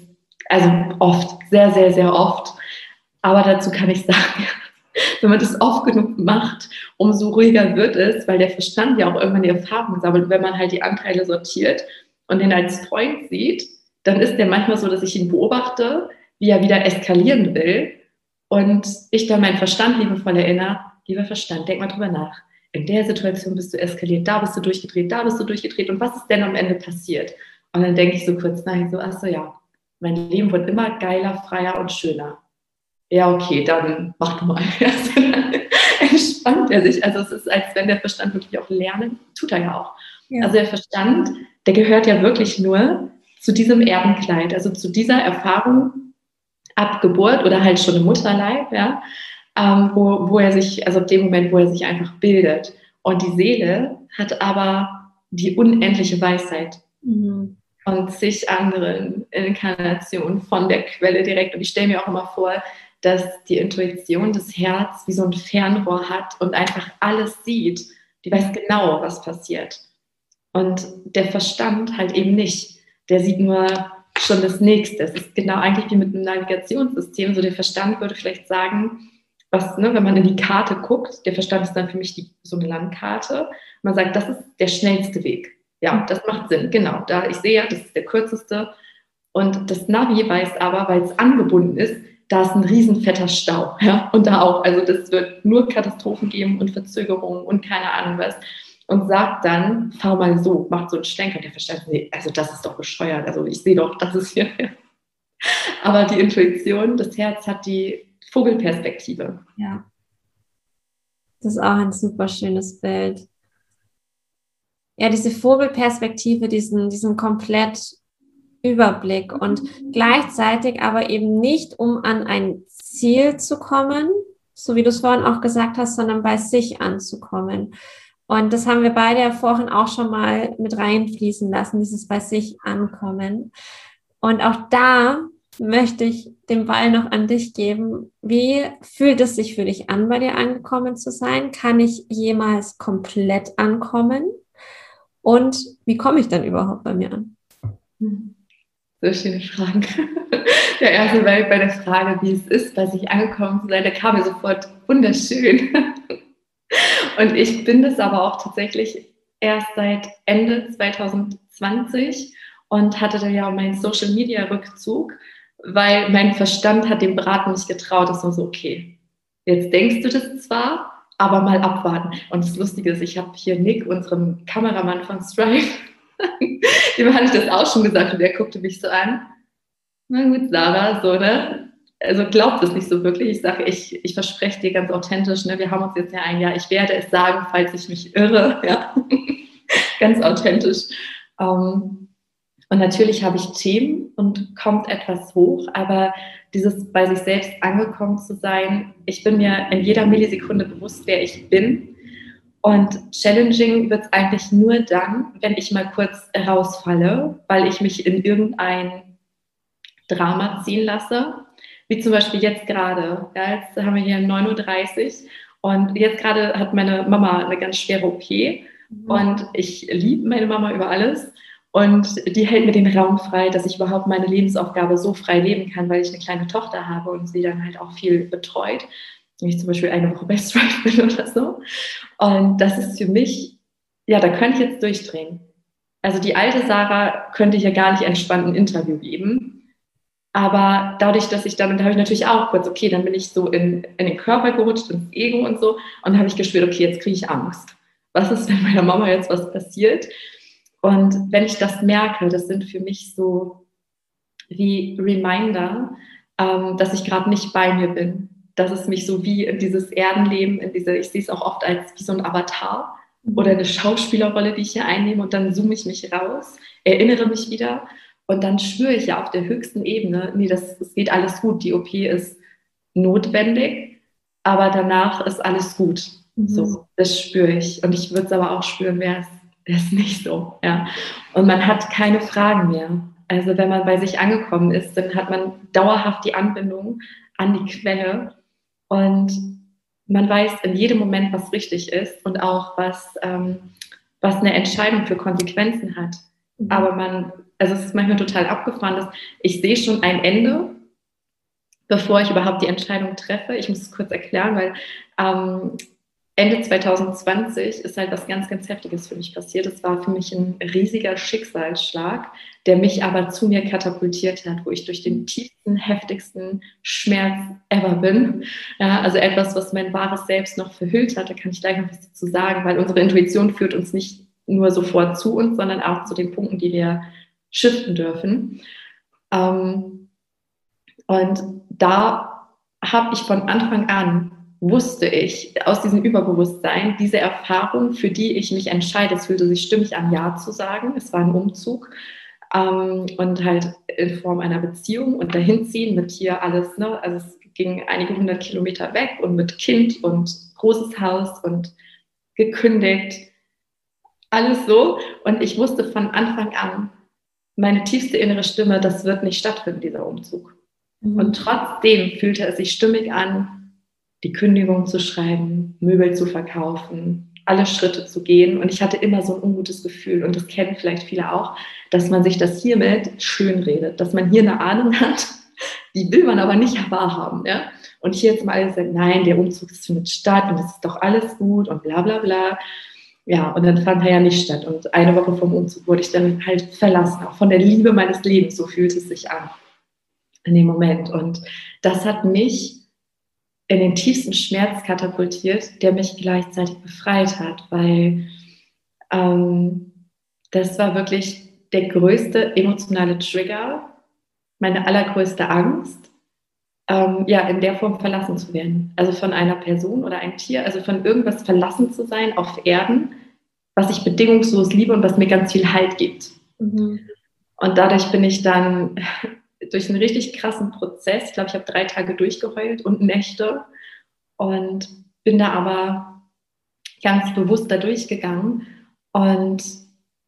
Also oft, sehr, sehr, sehr oft. Aber dazu kann ich sagen, wenn man das oft genug macht, umso ruhiger wird es, weil der Verstand ja auch irgendwann die Erfahrung sammelt, wenn man halt die Anteile sortiert und ihn als Freund sieht, dann ist der manchmal so, dass ich ihn beobachte, wie er wieder eskalieren will und ich dann meinen Verstand liebevoll erinnere, lieber Verstand, denk mal drüber nach. In der Situation bist du eskaliert, da bist du durchgedreht, da bist du durchgedreht und was ist denn am Ende passiert? Und dann denke ich so kurz, nein, so, ach so, ja, mein Leben wird immer geiler, freier und schöner. Ja, okay, dann mach du mal. entspannt er sich. Also es ist, als wenn der Verstand wirklich auch lernen, tut er ja auch. Ja. Also der Verstand, der gehört ja wirklich nur zu diesem Erdenkleid, also zu dieser Erfahrung ab Geburt oder halt schon im Mutterleib, ja, ähm, wo, wo er sich, also ab dem Moment, wo er sich einfach bildet. Und die Seele hat aber die unendliche Weisheit mhm. von zig anderen Inkarnationen von der Quelle direkt. Und ich stelle mir auch immer vor, dass die Intuition des Herz wie so ein Fernrohr hat und einfach alles sieht. Die weiß genau, was passiert. Und der Verstand halt eben nicht der sieht nur schon das Nächste. Es ist genau eigentlich wie mit einem Navigationssystem. So der Verstand würde vielleicht sagen, was, ne, wenn man in die Karte guckt, der Verstand ist dann für mich die, so eine Landkarte. Man sagt, das ist der schnellste Weg. Ja, das macht Sinn. Genau. Da ich sehe das ist der kürzeste. Und das Navi weiß aber, weil es angebunden ist, da ist ein riesenfetter Stau. Ja? Und da auch. Also das wird nur Katastrophen geben und Verzögerungen und keine Ahnung was und sagt dann, fahr mal so, macht so einen Schlenker. Der Verstand, nee, also das ist doch bescheuert. Also ich sehe doch, das ist hier. Aber die Intuition, das Herz hat die Vogelperspektive. Ja. Das ist auch ein super schönes Bild. Ja, diese Vogelperspektive, diesen, diesen komplett Überblick und gleichzeitig aber eben nicht, um an ein Ziel zu kommen, so wie du es vorhin auch gesagt hast, sondern bei sich anzukommen. Und das haben wir beide ja vorhin auch schon mal mit reinfließen lassen, dieses bei sich ankommen. Und auch da möchte ich den Ball noch an dich geben. Wie fühlt es sich für dich an, bei dir angekommen zu sein? Kann ich jemals komplett ankommen? Und wie komme ich dann überhaupt bei mir an? So schöne Fragen. Der erste bei, bei der Frage, wie es ist, bei sich angekommen zu sein, der kam mir sofort wunderschön. Und ich bin das aber auch tatsächlich erst seit Ende 2020 und hatte da ja meinen Social Media Rückzug, weil mein Verstand hat dem Braten nicht getraut. Das war so, okay, jetzt denkst du das zwar, aber mal abwarten. Und das Lustige ist, ich habe hier Nick, unserem Kameramann von Stripe, dem hatte ich das auch schon gesagt und der guckte mich so an. Na gut, Sarah, so, ne? Also glaubt es nicht so wirklich. Ich sage, ich, ich verspreche dir ganz authentisch, ne, wir haben uns jetzt ja ein Jahr, ich werde es sagen, falls ich mich irre, ja. ganz authentisch. Ähm, und natürlich habe ich Themen und kommt etwas hoch, aber dieses bei sich selbst angekommen zu sein, ich bin mir in jeder Millisekunde bewusst, wer ich bin. Und challenging wird es eigentlich nur dann, wenn ich mal kurz rausfalle, weil ich mich in irgendein Drama ziehen lasse wie zum Beispiel jetzt gerade. Ja, jetzt haben wir hier 9.30 Uhr und jetzt gerade hat meine Mama eine ganz schwere OP mhm. und ich liebe meine Mama über alles. Und die hält mir den Raum frei, dass ich überhaupt meine Lebensaufgabe so frei leben kann, weil ich eine kleine Tochter habe und sie dann halt auch viel betreut. Wenn ich zum Beispiel eine Woche Best Right bin oder so. Und das ist für mich, ja, da könnte ich jetzt durchdrehen. Also die alte Sarah könnte hier gar nicht entspannt ein Interview geben, aber dadurch, dass ich dann, da habe ich natürlich auch kurz, okay, dann bin ich so in, in den Körper gerutscht, ins Ego und so. Und habe ich gespürt, okay, jetzt kriege ich Angst. Was ist, wenn meiner Mama jetzt was passiert? Und wenn ich das merke, das sind für mich so wie Reminder, ähm, dass ich gerade nicht bei mir bin. Dass es mich so wie in dieses Erdenleben, in diese, ich sehe es auch oft als wie so ein Avatar, mhm. oder eine Schauspielerrolle, die ich hier einnehme und dann zoome ich mich raus, erinnere mich wieder und dann spüre ich ja auf der höchsten Ebene, nee, das, das geht alles gut, die OP ist notwendig, aber danach ist alles gut. Mhm. So, das spüre ich. Und ich würde es aber auch spüren, wäre es nicht so. Ja. Und man hat keine Fragen mehr. Also wenn man bei sich angekommen ist, dann hat man dauerhaft die Anbindung an die Quelle und man weiß in jedem Moment, was richtig ist und auch was, ähm, was eine Entscheidung für Konsequenzen hat. Mhm. Aber man, also es ist manchmal total abgefahren, dass ich sehe schon ein Ende, bevor ich überhaupt die Entscheidung treffe. Ich muss es kurz erklären, weil ähm, Ende 2020 ist halt was ganz, ganz Heftiges für mich passiert. Es war für mich ein riesiger Schicksalsschlag, der mich aber zu mir katapultiert hat, wo ich durch den tiefsten, heftigsten Schmerz ever bin. Ja, also etwas, was mein wahres Selbst noch verhüllt hat, da kann ich gleich noch was dazu sagen, weil unsere Intuition führt uns nicht nur sofort zu uns, sondern auch zu den Punkten, die wir shiften dürfen. Ähm, und da habe ich von Anfang an wusste ich aus diesem Überbewusstsein, diese Erfahrung, für die ich mich entscheide, es fühlte sich stimmig an Ja zu sagen. Es war ein Umzug ähm, und halt in Form einer Beziehung und dahinziehen mit hier alles. Ne? Also es ging einige hundert Kilometer weg und mit Kind und großes Haus und gekündigt. Alles so. Und ich wusste von Anfang an, meine tiefste innere Stimme, das wird nicht stattfinden, dieser Umzug. Mhm. Und trotzdem fühlte es sich stimmig an, die Kündigung zu schreiben, Möbel zu verkaufen, alle Schritte zu gehen. Und ich hatte immer so ein ungutes Gefühl, und das kennen vielleicht viele auch, dass man sich das hiermit schön redet, dass man hier eine Ahnung hat, die will man aber nicht wahrhaben. Ja? Und hier jetzt mal alles sagt, nein, der Umzug findet statt und es ist doch alles gut und bla bla bla. Ja, und dann fand er ja nicht statt. Und eine Woche vom Umzug wurde ich dann halt verlassen, auch von der Liebe meines Lebens, so fühlt es sich an in dem Moment. Und das hat mich in den tiefsten Schmerz katapultiert, der mich gleichzeitig befreit hat, weil ähm, das war wirklich der größte emotionale Trigger, meine allergrößte Angst, ähm, ja, in der Form verlassen zu werden. Also von einer Person oder einem Tier, also von irgendwas verlassen zu sein auf Erden, was ich bedingungslos liebe und was mir ganz viel Halt gibt. Mhm. Und dadurch bin ich dann durch einen richtig krassen Prozess. Ich glaube, ich habe drei Tage durchgeheult und Nächte und bin da aber ganz bewusst da durchgegangen und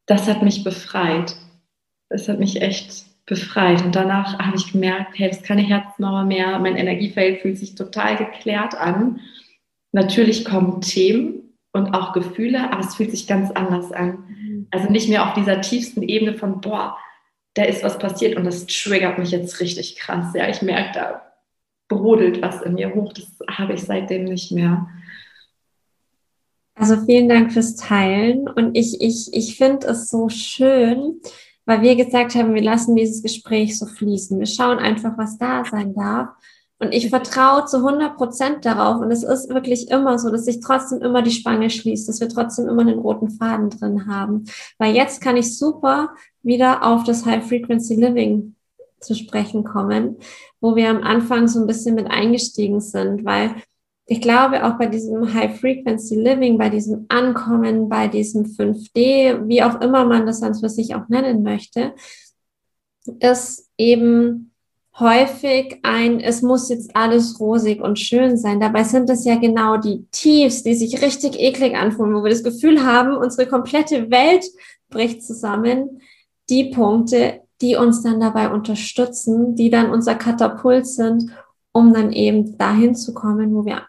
das hat mich befreit. Das hat mich echt befreit. Und danach habe ich gemerkt, hey, das ist keine Herzmauer mehr, mein Energiefeld fühlt sich total geklärt an. Natürlich kommen Themen und auch Gefühle, aber es fühlt sich ganz anders an. Mhm. Also nicht mehr auf dieser tiefsten Ebene von, boah, da ist was passiert und das triggert mich jetzt richtig krass. Ja, ich merke, da brodelt was in mir hoch. Das habe ich seitdem nicht mehr. Also vielen Dank fürs Teilen. Und ich, ich, ich finde es so schön, weil wir gesagt haben, wir lassen dieses Gespräch so fließen. Wir schauen einfach, was da sein darf. Und ich vertraue zu 100 Prozent darauf. Und es ist wirklich immer so, dass sich trotzdem immer die Spange schließt, dass wir trotzdem immer einen roten Faden drin haben. Weil jetzt kann ich super wieder auf das High Frequency Living zu sprechen kommen, wo wir am Anfang so ein bisschen mit eingestiegen sind, weil ich glaube, auch bei diesem High Frequency Living, bei diesem Ankommen, bei diesem 5D, wie auch immer man das dann für sich auch nennen möchte, ist eben häufig ein, es muss jetzt alles rosig und schön sein. Dabei sind es ja genau die Tiefs, die sich richtig eklig anfühlen, wo wir das Gefühl haben, unsere komplette Welt bricht zusammen. Die Punkte, die uns dann dabei unterstützen, die dann unser Katapult sind, um dann eben dahin zu kommen, wo wir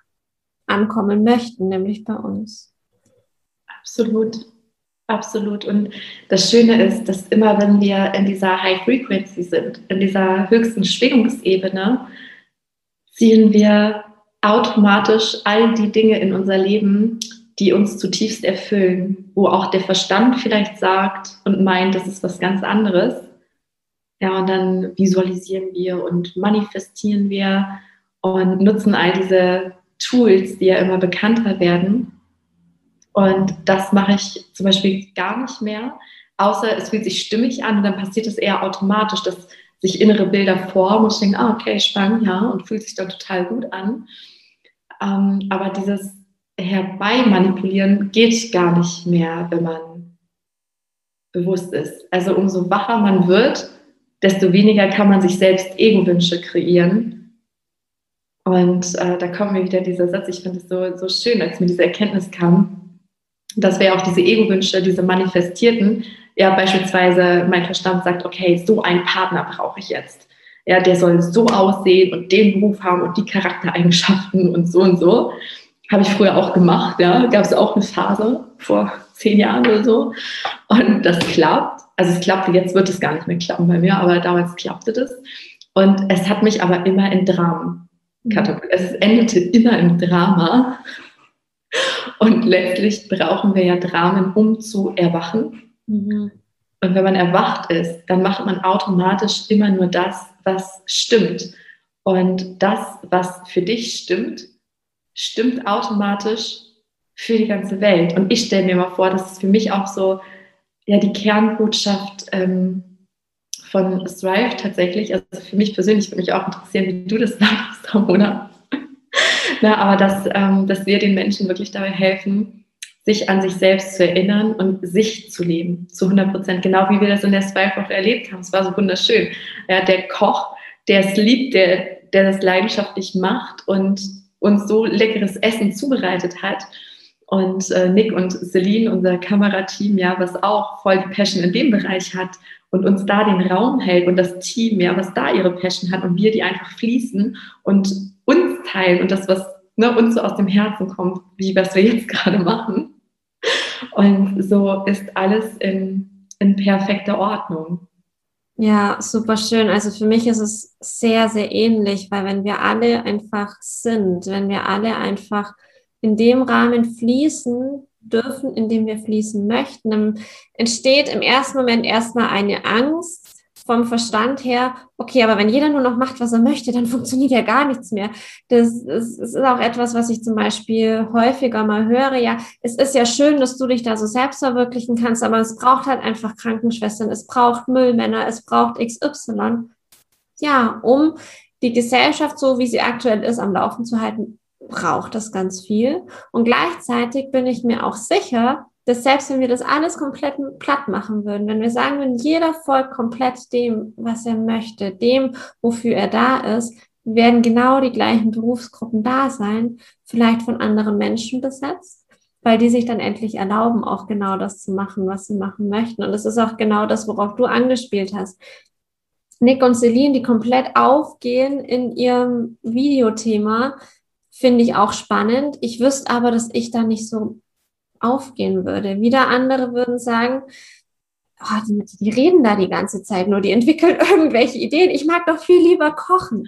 ankommen möchten, nämlich bei uns. Absolut. Absolut. Und das Schöne ist, dass immer, wenn wir in dieser High Frequency sind, in dieser höchsten Schwingungsebene, ziehen wir automatisch all die Dinge in unser Leben, die uns zutiefst erfüllen, wo auch der Verstand vielleicht sagt und meint, das ist was ganz anderes. Ja, und dann visualisieren wir und manifestieren wir und nutzen all diese Tools, die ja immer bekannter werden und das mache ich zum Beispiel gar nicht mehr, außer es fühlt sich stimmig an und dann passiert es eher automatisch, dass sich innere Bilder formen und ich denke, ah, okay, spannend, ja, und fühlt sich dann total gut an. Ähm, aber dieses herbei manipulieren geht gar nicht mehr, wenn man bewusst ist. Also umso wacher man wird, desto weniger kann man sich selbst Ego-Wünsche kreieren. Und äh, da kommt mir wieder dieser Satz, ich finde es so, so schön, als mir diese Erkenntnis kam, dass wir auch diese Ego-Wünsche, diese manifestierten, ja beispielsweise mein Verstand sagt, okay, so einen Partner brauche ich jetzt. Ja, der soll so aussehen und den Beruf haben und die Charaktereigenschaften und so und so. Habe ich früher auch gemacht, ja. Gab es auch eine Phase vor zehn Jahren oder so. Und das klappt. Also es klappte, jetzt wird es gar nicht mehr klappen bei mir, aber damals klappte das. Und es hat mich aber immer in Dramen katapultiert. Es endete immer im Drama. Und letztlich brauchen wir ja Dramen, um zu erwachen. Mhm. Und wenn man erwacht ist, dann macht man automatisch immer nur das, was stimmt. Und das, was für dich stimmt, stimmt automatisch für die ganze Welt. Und ich stelle mir mal vor, das ist für mich auch so ja, die Kernbotschaft ähm, von Strive tatsächlich. Also für mich persönlich würde mich auch interessieren, wie du das sagst, Ramona. Na, aber dass, ähm, dass wir den Menschen wirklich dabei helfen, sich an sich selbst zu erinnern und sich zu leben, zu 100 Prozent, genau wie wir das in der Strive-Woche erlebt haben. Es war so wunderschön. Ja, der Koch, der es liebt, der, der das leidenschaftlich macht und uns so leckeres Essen zubereitet hat. Und äh, Nick und Celine, unser Kamerateam, ja, was auch voll die Passion in dem Bereich hat und uns da den Raum hält und das Team, ja, was da ihre Passion hat und wir die einfach fließen und uns teilen und das, was ne, uns so aus dem Herzen kommt, wie was wir jetzt gerade machen. Und so ist alles in, in perfekter Ordnung. Ja, super schön. Also für mich ist es sehr, sehr ähnlich, weil wenn wir alle einfach sind, wenn wir alle einfach in dem Rahmen fließen dürfen, in dem wir fließen möchten, dann entsteht im ersten Moment erstmal eine Angst, vom Verstand her, okay, aber wenn jeder nur noch macht, was er möchte, dann funktioniert ja gar nichts mehr. Das, das, das, ist auch etwas, was ich zum Beispiel häufiger mal höre. Ja, es ist ja schön, dass du dich da so selbst verwirklichen kannst, aber es braucht halt einfach Krankenschwestern, es braucht Müllmänner, es braucht XY. Ja, um die Gesellschaft, so wie sie aktuell ist, am Laufen zu halten, braucht das ganz viel. Und gleichzeitig bin ich mir auch sicher, dass selbst wenn wir das alles komplett platt machen würden, wenn wir sagen würden, jeder folgt komplett dem, was er möchte, dem, wofür er da ist, werden genau die gleichen Berufsgruppen da sein, vielleicht von anderen Menschen besetzt, weil die sich dann endlich erlauben, auch genau das zu machen, was sie machen möchten. Und das ist auch genau das, worauf du angespielt hast. Nick und Celine, die komplett aufgehen in ihrem Videothema, finde ich auch spannend. Ich wüsste aber, dass ich da nicht so aufgehen würde. Wieder andere würden sagen, oh, die, die, reden da die ganze Zeit nur, die entwickeln irgendwelche Ideen. Ich mag doch viel lieber kochen.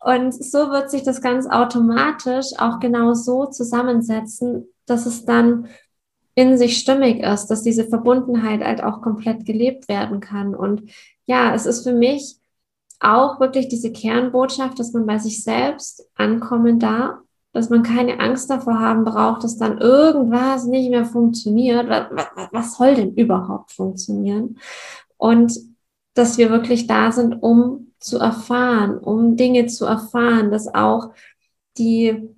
Und so wird sich das ganz automatisch auch genau so zusammensetzen, dass es dann in sich stimmig ist, dass diese Verbundenheit halt auch komplett gelebt werden kann. Und ja, es ist für mich auch wirklich diese Kernbotschaft, dass man bei sich selbst ankommen darf dass man keine Angst davor haben braucht, dass dann irgendwas nicht mehr funktioniert. Was, was soll denn überhaupt funktionieren? Und dass wir wirklich da sind, um zu erfahren, um Dinge zu erfahren, dass auch die,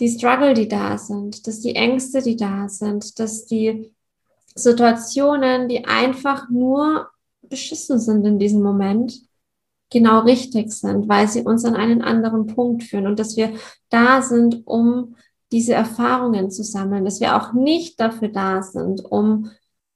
die Struggle, die da sind, dass die Ängste, die da sind, dass die Situationen, die einfach nur beschissen sind in diesem Moment, genau richtig sind, weil sie uns an einen anderen Punkt führen und dass wir da sind, um diese Erfahrungen zu sammeln, dass wir auch nicht dafür da sind, um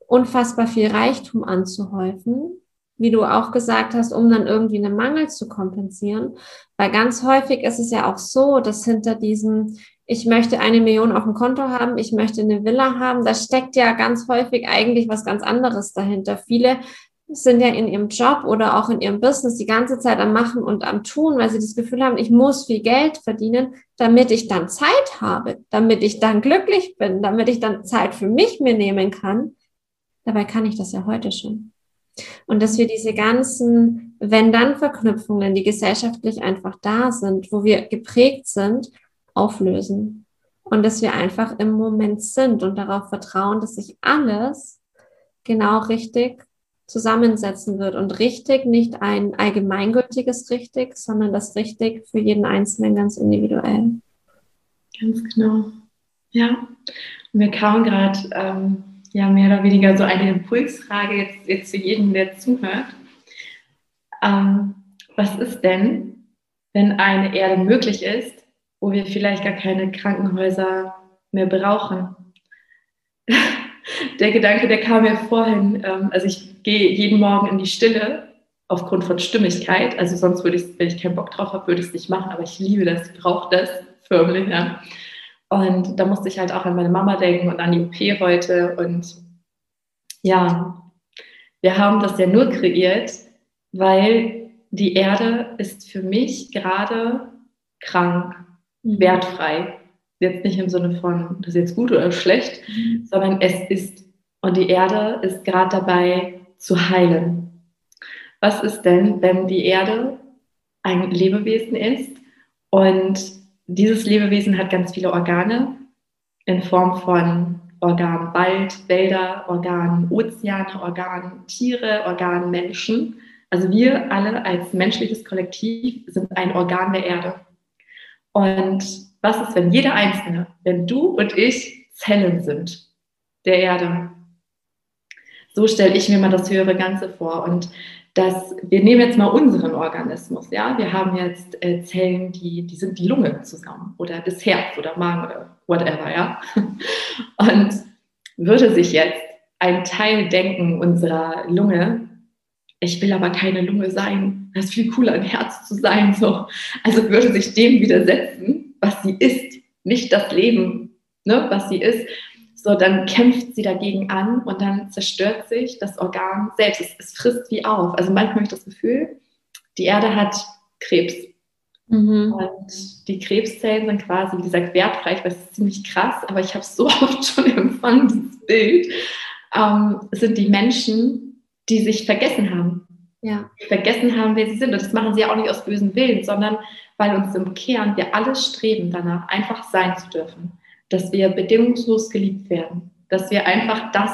unfassbar viel Reichtum anzuhäufen, wie du auch gesagt hast, um dann irgendwie einen Mangel zu kompensieren. Weil ganz häufig ist es ja auch so, dass hinter diesem, ich möchte eine Million auf dem Konto haben, ich möchte eine Villa haben, da steckt ja ganz häufig eigentlich was ganz anderes dahinter. Viele sind ja in ihrem Job oder auch in ihrem Business die ganze Zeit am Machen und am Tun, weil sie das Gefühl haben, ich muss viel Geld verdienen, damit ich dann Zeit habe, damit ich dann glücklich bin, damit ich dann Zeit für mich mir nehmen kann. Dabei kann ich das ja heute schon. Und dass wir diese ganzen Wenn-Dann-Verknüpfungen, die gesellschaftlich einfach da sind, wo wir geprägt sind, auflösen. Und dass wir einfach im Moment sind und darauf vertrauen, dass sich alles genau richtig zusammensetzen wird. Und richtig nicht ein allgemeingültiges richtig, sondern das richtig für jeden Einzelnen ganz individuell. Ganz genau. Ja, mir kam gerade ähm, ja mehr oder weniger so eine Impulsfrage jetzt, jetzt für jeden, der zuhört. Ähm, was ist denn, wenn eine Erde möglich ist, wo wir vielleicht gar keine Krankenhäuser mehr brauchen? der Gedanke, der kam mir vorhin, ähm, also ich gehe jeden Morgen in die Stille aufgrund von Stimmigkeit, also sonst würde ich, wenn ich keinen Bock drauf habe, würde ich es nicht machen, aber ich liebe das, ich brauche das förmlich, ja. Und da musste ich halt auch an meine Mama denken und an die OP heute und ja, wir haben das ja nur kreiert, weil die Erde ist für mich gerade krank, mhm. wertfrei. Jetzt nicht im Sinne von, das ist jetzt gut oder schlecht, mhm. sondern es ist, und die Erde ist gerade dabei zu heilen. Was ist denn, wenn die Erde ein Lebewesen ist und dieses Lebewesen hat ganz viele Organe in Form von Organ Wald, Wälder, Organ Ozeane, Organ Tiere, Organ Menschen. Also wir alle als menschliches Kollektiv sind ein Organ der Erde. Und was ist, wenn jeder Einzelne, wenn du und ich Zellen sind der Erde? So stelle ich mir mal das höhere Ganze vor. Und dass wir nehmen jetzt mal unseren Organismus, ja, wir haben jetzt äh, Zellen, die, die sind die Lunge zusammen oder das Herz oder Magen oder whatever, ja. Und würde sich jetzt ein Teil denken unserer Lunge, ich will aber keine Lunge sein, das ist viel cooler, ein Herz zu sein, so. Also würde sich dem widersetzen, was sie ist, nicht das Leben, ne, was sie ist, so, dann kämpft sie dagegen an und dann zerstört sich das Organ selbst. Es, es frisst wie auf. Also manchmal habe ich das Gefühl, die Erde hat Krebs. Mhm. Und die Krebszellen sind quasi, wie gesagt, wertfrei. Ich weiß, das ist ziemlich krass, aber ich habe es so oft schon empfangen, dieses Bild. Ähm, es sind die Menschen, die sich vergessen haben. Ja. Vergessen haben, wer sie sind. Und das machen sie ja auch nicht aus bösem Willen, sondern weil uns im Kern wir alle streben danach, einfach sein zu dürfen dass wir bedingungslos geliebt werden, dass wir einfach das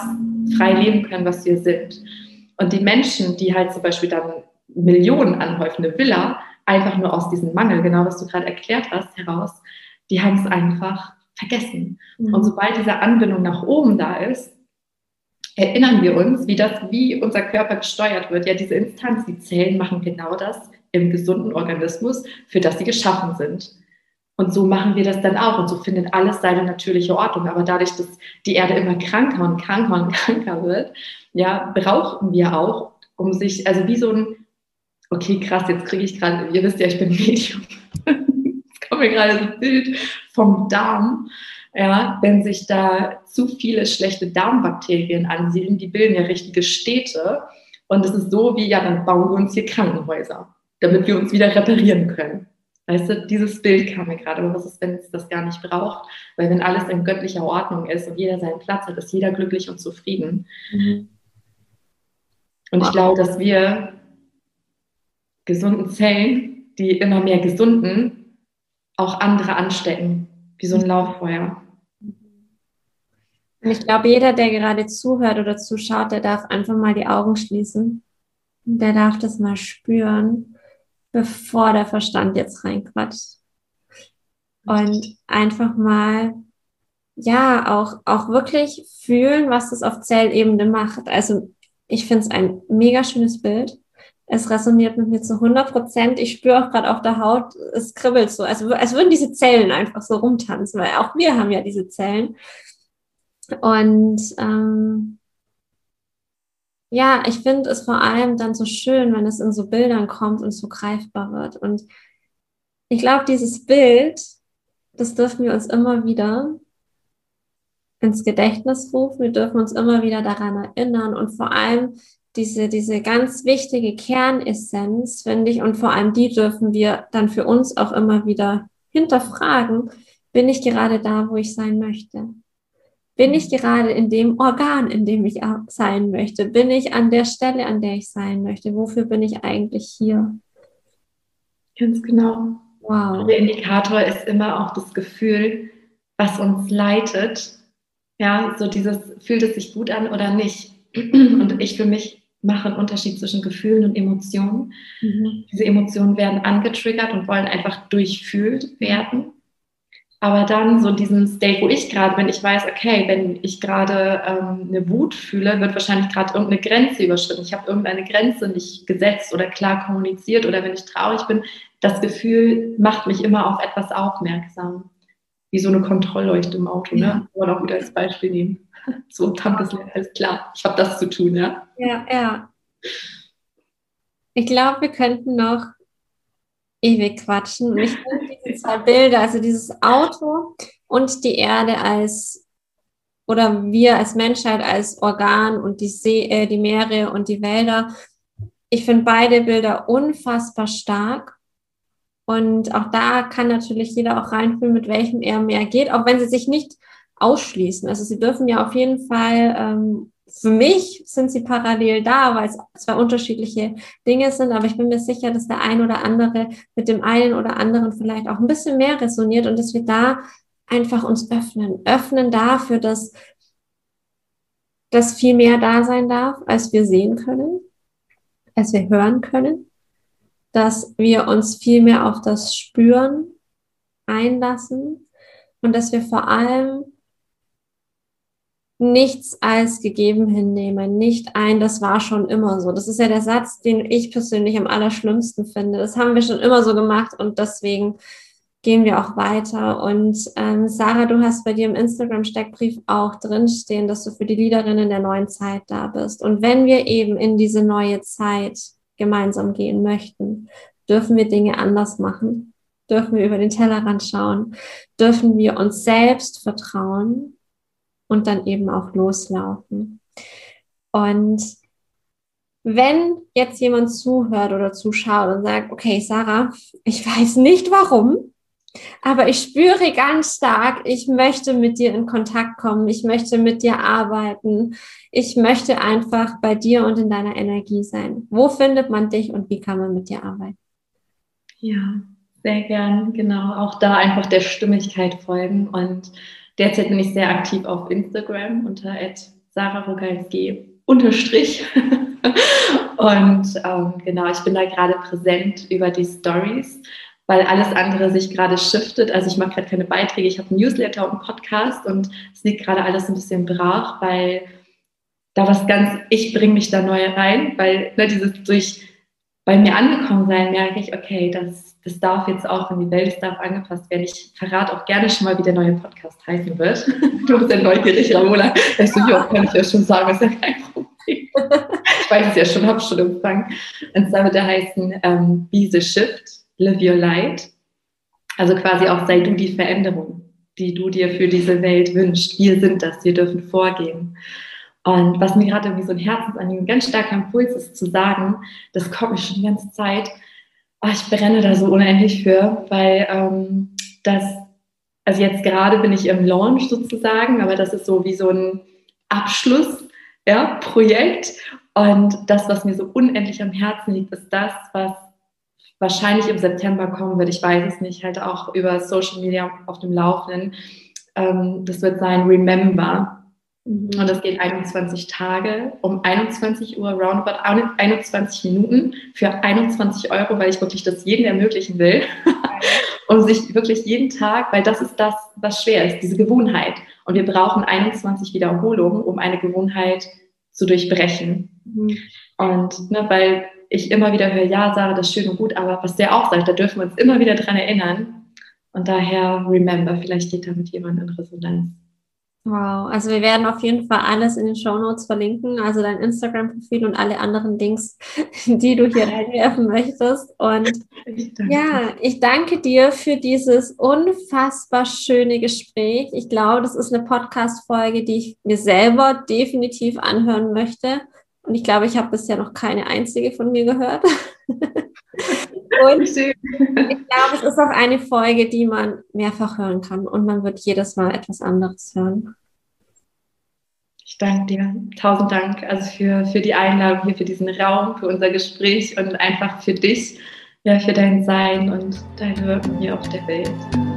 frei leben können, was wir sind. Und die Menschen, die halt zum Beispiel dann Millionen anhäufende Villa, einfach nur aus diesem Mangel, genau was du gerade erklärt hast, heraus, die haben es einfach vergessen. Mhm. Und sobald diese Anbindung nach oben da ist, erinnern wir uns, wie das, wie unser Körper gesteuert wird. Ja, diese Instanz, die Zellen machen genau das im gesunden Organismus, für das sie geschaffen sind. Und so machen wir das dann auch. Und so findet alles seine natürliche Ordnung. Aber dadurch, dass die Erde immer kranker und kranker und kranker wird, ja, brauchen wir auch, um sich, also wie so ein, okay, krass, jetzt kriege ich gerade, ihr wisst ja, ich bin Medium. jetzt kommt mir gerade so ein Bild vom Darm. Ja, wenn sich da zu viele schlechte Darmbakterien ansiedeln, die bilden ja richtige Städte. Und es ist so wie, ja, dann bauen wir uns hier Krankenhäuser, damit wir uns wieder reparieren können. Weißt du, dieses Bild kam mir gerade, aber was ist, wenn es das gar nicht braucht? Weil wenn alles in göttlicher Ordnung ist und jeder seinen Platz hat, ist jeder glücklich und zufrieden. Mhm. Und ich glaube, dass wir gesunden Zellen, die immer mehr gesunden, auch andere anstecken, wie so ein Lauffeuer. Und ich glaube, jeder, der gerade zuhört oder zuschaut, der darf einfach mal die Augen schließen. Der darf das mal spüren bevor der Verstand jetzt reinquatscht. Und einfach mal, ja, auch, auch wirklich fühlen, was das auf Zellebene macht. Also ich finde es ein mega schönes Bild. Es resoniert mit mir zu 100 Prozent. Ich spüre auch gerade auf der Haut, es kribbelt so, also als würden diese Zellen einfach so rumtanzen, weil auch wir haben ja diese Zellen. Und ähm, ja, ich finde es vor allem dann so schön, wenn es in so Bildern kommt und so greifbar wird. Und ich glaube, dieses Bild, das dürfen wir uns immer wieder ins Gedächtnis rufen. Wir dürfen uns immer wieder daran erinnern und vor allem diese, diese ganz wichtige Kernessenz, finde ich, und vor allem die dürfen wir dann für uns auch immer wieder hinterfragen. Bin ich gerade da, wo ich sein möchte? Bin ich gerade in dem Organ, in dem ich sein möchte? Bin ich an der Stelle, an der ich sein möchte? Wofür bin ich eigentlich hier? Ganz genau. Wow. Der Indikator ist immer auch das Gefühl, was uns leitet. Ja, so dieses, fühlt es sich gut an oder nicht? Und ich für mich mache einen Unterschied zwischen Gefühlen und Emotionen. Mhm. Diese Emotionen werden angetriggert und wollen einfach durchfühlt werden. Aber dann so diesen State, wo ich gerade bin, ich weiß, okay, wenn ich gerade ähm, eine Wut fühle, wird wahrscheinlich gerade irgendeine Grenze überschritten. Ich habe irgendeine Grenze nicht gesetzt oder klar kommuniziert oder wenn ich traurig bin, das Gefühl macht mich immer auf etwas aufmerksam. Wie so eine Kontrollleuchte im Auto, ne? ja. ne? Kann man auch wieder als Beispiel nehmen. So, Tankesleer, alles klar. Ich habe das zu tun, ja. Ja, ja. Ich glaube, wir könnten noch ewig quatschen. Und ich finde zwei Bilder, also dieses Auto und die Erde als oder wir als Menschheit als Organ und die See, äh, die Meere und die Wälder. Ich finde beide Bilder unfassbar stark. Und auch da kann natürlich jeder auch reinfühlen, mit welchem er mehr geht, auch wenn sie sich nicht ausschließen. Also sie dürfen ja auf jeden Fall ähm, für mich sind sie parallel da, weil es zwei unterschiedliche Dinge sind, aber ich bin mir sicher, dass der ein oder andere mit dem einen oder anderen vielleicht auch ein bisschen mehr resoniert und dass wir da einfach uns öffnen, öffnen dafür, dass das viel mehr da sein darf, als wir sehen können, als wir hören können, dass wir uns viel mehr auf das Spüren einlassen und dass wir vor allem nichts als gegeben hinnehmen, nicht ein, das war schon immer so. Das ist ja der Satz, den ich persönlich am allerschlimmsten finde. Das haben wir schon immer so gemacht und deswegen gehen wir auch weiter. Und ähm, Sarah, du hast bei dir im Instagram-Steckbrief auch drinstehen, dass du für die Liederinnen der neuen Zeit da bist. Und wenn wir eben in diese neue Zeit gemeinsam gehen möchten, dürfen wir Dinge anders machen, dürfen wir über den Tellerrand schauen, dürfen wir uns selbst vertrauen und dann eben auch loslaufen. Und wenn jetzt jemand zuhört oder zuschaut und sagt, okay, Sarah, ich weiß nicht warum, aber ich spüre ganz stark, ich möchte mit dir in Kontakt kommen, ich möchte mit dir arbeiten, ich möchte einfach bei dir und in deiner Energie sein. Wo findet man dich und wie kann man mit dir arbeiten? Ja, sehr gern, genau. Auch da einfach der Stimmigkeit folgen und Derzeit bin ich sehr aktiv auf Instagram unter sararogalski unterstrich. Und ähm, genau, ich bin da gerade präsent über die Stories, weil alles andere sich gerade shiftet. Also ich mache gerade keine Beiträge, ich habe einen Newsletter und einen Podcast und es liegt gerade alles ein bisschen brach, weil da was ganz, ich bringe mich da neu rein, weil ne, dieses durch bei mir angekommen sein, merke ich, okay, das, das darf jetzt auch in die Welt, es darf angepasst werden. Ich verrate auch gerne schon mal, wie der neue Podcast heißen wird. du bist ja neugierig, Ramona. Ich so, ja, kann ich ja schon sagen, ist ja kein Problem. ich weiß es ja schon, habe schon empfangen. Und zwar wird er heißen ähm, Be the Shift, Live Your Light. Also quasi auch sei du die Veränderung, die du dir für diese Welt wünschst. Wir sind das, wir dürfen vorgehen. Und was mir gerade irgendwie so ein Herzensanliegen, ganz starker Impuls ist zu sagen, das kommt mir schon die ganze Zeit, oh, ich brenne da so unendlich für, weil ähm, das, also jetzt gerade bin ich im Launch sozusagen, aber das ist so wie so ein Abschluss, ja, Projekt. Und das, was mir so unendlich am Herzen liegt, ist das, was wahrscheinlich im September kommen wird. Ich weiß es nicht, halt auch über Social Media auf dem Laufenden. Ähm, das wird sein Remember. Und das geht 21 Tage um 21 Uhr, roundabout 21 Minuten für 21 Euro, weil ich wirklich das jedem ermöglichen will. und sich wirklich jeden Tag, weil das ist das, was schwer ist, diese Gewohnheit. Und wir brauchen 21 Wiederholungen, um eine Gewohnheit zu durchbrechen. Mhm. Und ne, weil ich immer wieder höre, ja, Sarah, das ist schön und gut, aber was der auch sagt, da dürfen wir uns immer wieder dran erinnern. Und daher, remember, vielleicht geht da mit jemandem in Resonanz. Wow, also wir werden auf jeden Fall alles in den Show Notes verlinken, also dein Instagram-Profil und alle anderen Links, die du hier reinwerfen möchtest. Und ich ja, ich danke dir für dieses unfassbar schöne Gespräch. Ich glaube, das ist eine Podcast-Folge, die ich mir selber definitiv anhören möchte. Und ich glaube, ich habe bisher noch keine einzige von mir gehört. Und ich glaube, es ist auch eine Folge, die man mehrfach hören kann und man wird jedes Mal etwas anderes hören. Ich danke dir. Tausend Dank also für, für die Einladung hier, für diesen Raum, für unser Gespräch und einfach für dich, ja, für dein Sein und dein Wirken hier auf der Welt.